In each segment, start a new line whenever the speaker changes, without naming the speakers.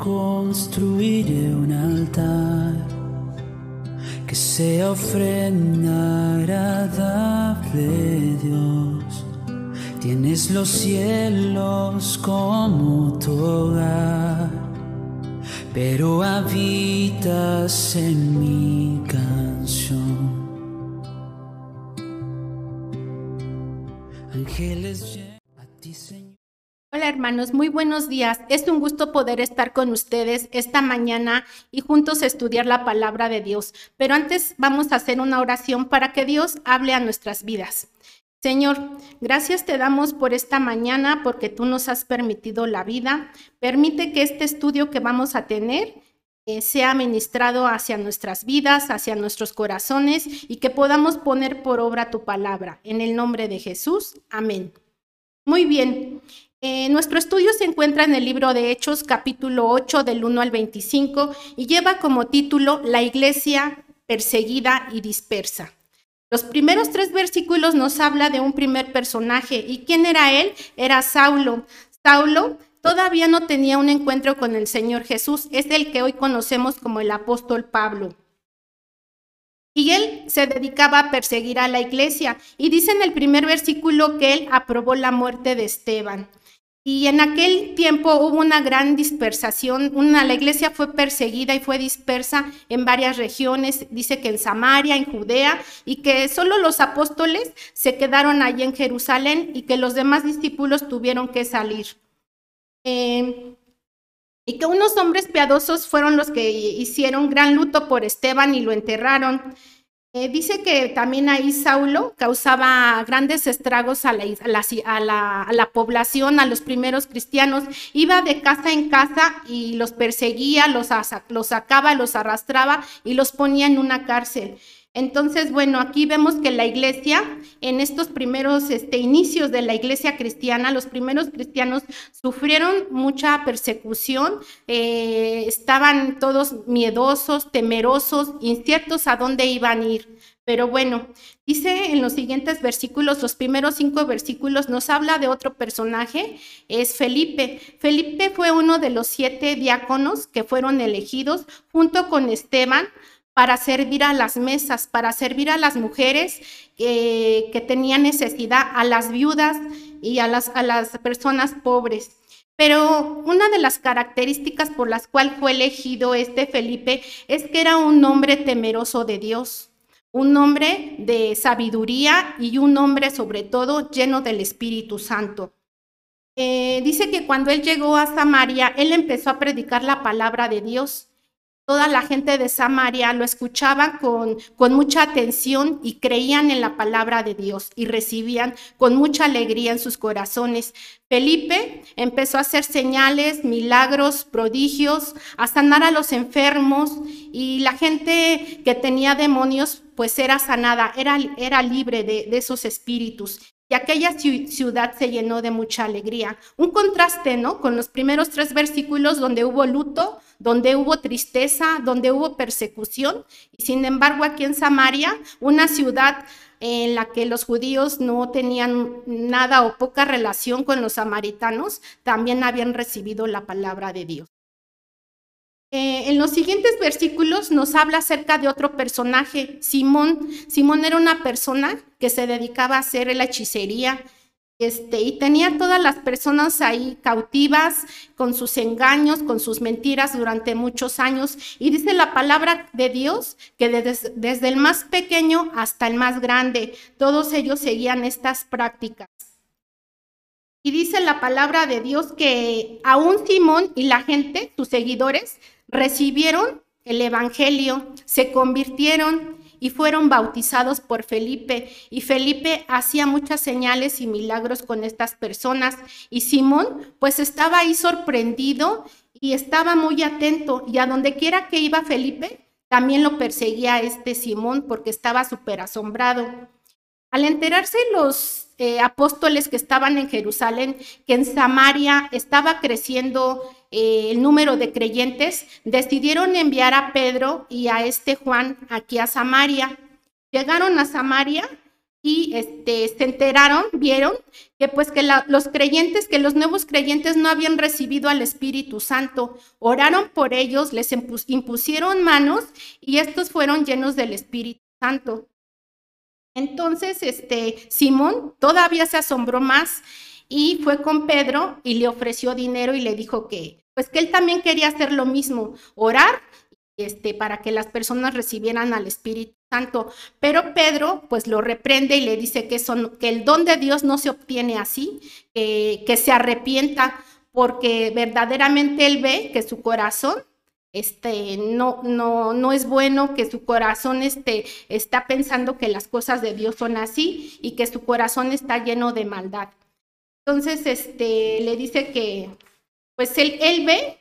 construiré un altar que sea ofrenda agradable, Dios. Tienes los cielos como tu hogar, pero habitas en mi canción. Ángeles,
hermanos, muy buenos días. Es un gusto poder estar con ustedes esta mañana y juntos estudiar la palabra de Dios. Pero antes vamos a hacer una oración para que Dios hable a nuestras vidas. Señor, gracias te damos por esta mañana porque tú nos has permitido la vida. Permite que este estudio que vamos a tener eh, sea ministrado hacia nuestras vidas, hacia nuestros corazones y que podamos poner por obra tu palabra. En el nombre de Jesús, amén. Muy bien, eh, nuestro estudio se encuentra en el libro de Hechos, capítulo 8, del 1 al 25, y lleva como título La iglesia perseguida y dispersa. Los primeros tres versículos nos habla de un primer personaje. ¿Y quién era él? Era Saulo. Saulo todavía no tenía un encuentro con el Señor Jesús. Es el que hoy conocemos como el apóstol Pablo. Y él se dedicaba a perseguir a la iglesia. Y dice en el primer versículo que él aprobó la muerte de Esteban. Y en aquel tiempo hubo una gran dispersación, una, la iglesia fue perseguida y fue dispersa en varias regiones, dice que en Samaria, en Judea, y que solo los apóstoles se quedaron allí en Jerusalén y que los demás discípulos tuvieron que salir. Eh, y que unos hombres piadosos fueron los que hicieron gran luto por Esteban y lo enterraron. Eh, dice que también ahí Saulo causaba grandes estragos a la, a, la, población, a los primeros cristianos. Iba de casa en casa y los perseguía, los sacaba, los arrastraba y los ponía en una cárcel. Entonces, bueno, aquí vemos que la iglesia, en estos primeros este, inicios de la iglesia cristiana, los primeros cristianos sufrieron mucha persecución, eh, estaban todos miedosos, temerosos, inciertos a dónde iban a ir. Pero bueno, dice en los siguientes versículos, los primeros cinco versículos, nos habla de otro personaje, es Felipe. Felipe fue uno de los siete diáconos que fueron elegidos junto con Esteban para servir a las mesas, para servir a las mujeres que tenían necesidad, a las viudas y a las, a las personas pobres. Pero una de las características por las cuales fue elegido este Felipe es que era un hombre temeroso de Dios, un hombre de sabiduría y un hombre sobre todo lleno del Espíritu Santo. Eh, dice que cuando él llegó a Samaria, él empezó a predicar la palabra de Dios toda la gente de Samaria lo escuchaban con, con mucha atención y creían en la palabra de Dios y recibían con mucha alegría en sus corazones. Felipe empezó a hacer señales, milagros, prodigios, a sanar a los enfermos y la gente que tenía demonios pues era sanada, era, era libre de, de esos espíritus y aquella ciudad se llenó de mucha alegría. Un contraste, ¿no? Con los primeros tres versículos donde hubo luto, donde hubo tristeza, donde hubo persecución. Y sin embargo, aquí en Samaria, una ciudad en la que los judíos no tenían nada o poca relación con los samaritanos, también habían recibido la palabra de Dios. Eh, en los siguientes versículos nos habla acerca de otro personaje, Simón. Simón era una persona que se dedicaba a hacer la hechicería este, y tenía todas las personas ahí cautivas con sus engaños, con sus mentiras durante muchos años. Y dice la palabra de Dios que desde, desde el más pequeño hasta el más grande, todos ellos seguían estas prácticas. Y dice la palabra de Dios que aún Simón y la gente, sus seguidores, recibieron el Evangelio, se convirtieron y fueron bautizados por Felipe. Y Felipe hacía muchas señales y milagros con estas personas. Y Simón pues estaba ahí sorprendido y estaba muy atento. Y a donde quiera que iba Felipe, también lo perseguía este Simón porque estaba súper asombrado. Al enterarse los eh, apóstoles que estaban en Jerusalén, que en Samaria estaba creciendo eh, el número de creyentes, decidieron enviar a Pedro y a este Juan aquí a Samaria. Llegaron a Samaria y este, se enteraron, vieron que pues que los creyentes, que los nuevos creyentes no habían recibido al Espíritu Santo, oraron por ellos, les impusieron manos y estos fueron llenos del Espíritu Santo. Entonces, este, Simón todavía se asombró más y fue con Pedro y le ofreció dinero y le dijo que, pues que él también quería hacer lo mismo, orar este, para que las personas recibieran al Espíritu Santo. Pero Pedro pues lo reprende y le dice que, son, que el don de Dios no se obtiene así, que se arrepienta porque verdaderamente él ve que su corazón este, no, no, no es bueno que su corazón este, está pensando que las cosas de Dios son así y que su corazón está lleno de maldad. Entonces, este, le dice que, pues él, ve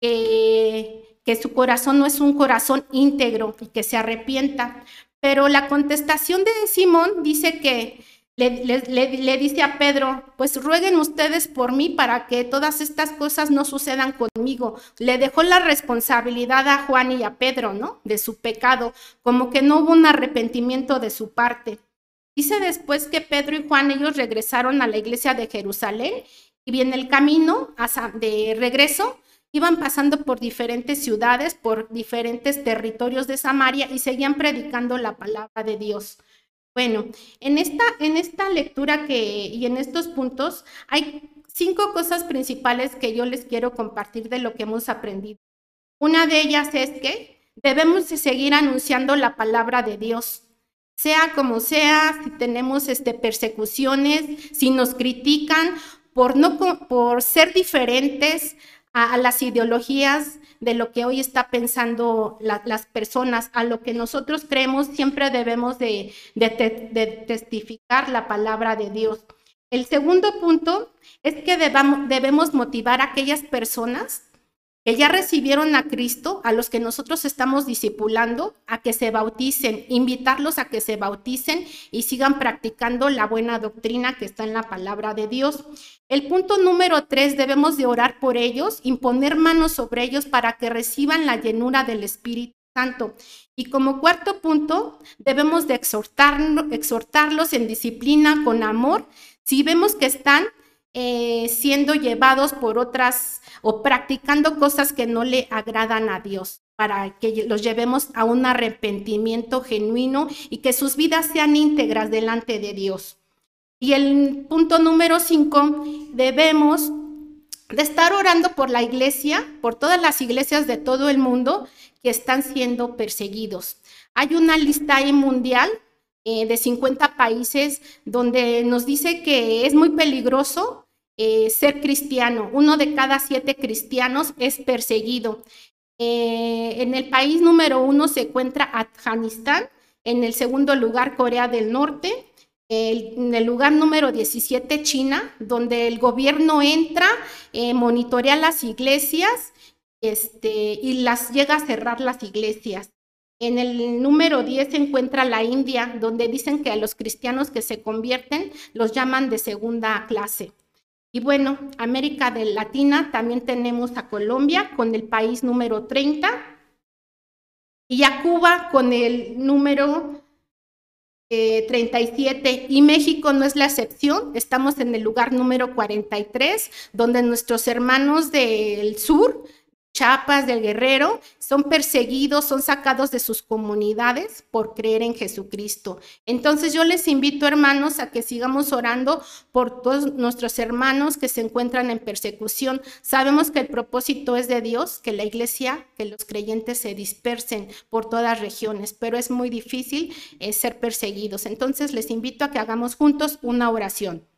que su corazón no es un corazón íntegro y que se arrepienta. Pero la contestación de Simón dice que le, dice a Pedro, pues rueguen ustedes por mí para que todas estas cosas no sucedan conmigo. Le dejó la responsabilidad a Juan y a Pedro, ¿no? De su pecado, como que no hubo un arrepentimiento de su parte. Dice después que Pedro y Juan ellos regresaron a la iglesia de Jerusalén y viene el camino de regreso Iban pasando por diferentes ciudades, por diferentes territorios de Samaria y seguían predicando la palabra de Dios. Bueno, en esta, en esta lectura que, y en estos puntos hay cinco cosas principales que yo les quiero compartir de lo que hemos aprendido. Una de ellas es que debemos seguir anunciando la palabra de Dios sea como sea, si tenemos este, persecuciones, si nos critican por, no, por ser diferentes, a, las ideologías de lo que hoy está pensando las personas, a lo que nosotros creemos, siempre debemos de, testificar la palabra de Dios. El segundo punto es que debemos motivar a aquellas personas que ya recibieron a Cristo, a los que nosotros estamos discipulando, a que se bauticen, invitarlos a que se bauticen y sigan practicando la buena doctrina que está en la palabra de Dios. El punto número tres, debemos de orar por ellos, imponer manos sobre ellos para que reciban la llenura del Espíritu Santo. Y como cuarto punto, debemos de exhortarlos en disciplina, con amor, si vemos que están eh, siendo llevados por otras o practicando cosas que no le agradan a Dios, para que los llevemos a un arrepentimiento genuino y que sus vidas sean íntegras delante de Dios. Y el punto número cinco, debemos de estar orando por la iglesia, por todas las iglesias de todo el mundo que están siendo perseguidos. Hay una lista ahí mundial eh, de 50 países donde nos dice que es muy peligroso eh, ser cristiano. Uno de cada siete cristianos es perseguido. Eh, en el país número uno se encuentra Afganistán, en el segundo lugar Corea del Norte, en el lugar número 17 China, donde el gobierno entra, monitorea las iglesias este, y las llega a cerrar las iglesias. En el número 10 se encuentra la India, donde dicen que a los cristianos que se convierten los llaman de segunda clase. Y bueno, América Latina también tenemos a Colombia con el país número 30 y a Cuba con el número 37 eh, y México no es la excepción, estamos en el lugar número 43, donde nuestros hermanos del sur Chapas del Guerrero son perseguidos, son sacados de sus comunidades por creer en Jesucristo. Entonces yo les invito, hermanos, a que sigamos orando por todos nuestros hermanos que se encuentran en persecución. Sabemos que el propósito es de Dios, que la iglesia, que los creyentes se dispersen por todas regiones, pero es muy difícil eh, ser perseguidos. Entonces les invito a que hagamos juntos una oración.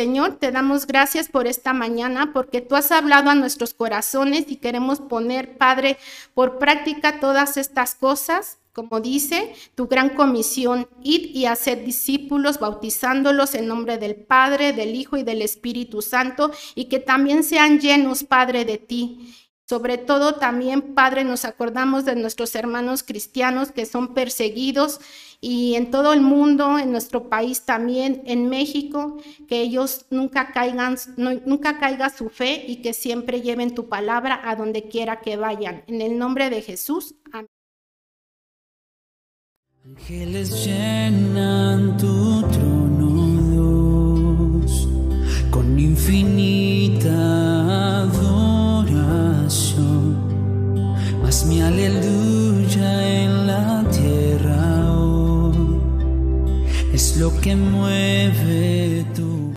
Señor, te damos gracias por esta mañana, porque tú has hablado a nuestros corazones y queremos poner, Padre, por práctica todas estas cosas. Como dice tu gran comisión, id y hacer discípulos, bautizándolos en nombre del Padre, del Hijo y del Espíritu Santo, y que también sean llenos, Padre, de ti. Sobre todo también, Padre, nos acordamos de nuestros hermanos cristianos que son perseguidos y en todo el mundo, en nuestro país también, en México, que ellos nunca caigan, nunca caiga su fe y que siempre lleven tu palabra a donde quiera que vayan. En el nombre de Jesús. Amén.
Ángeles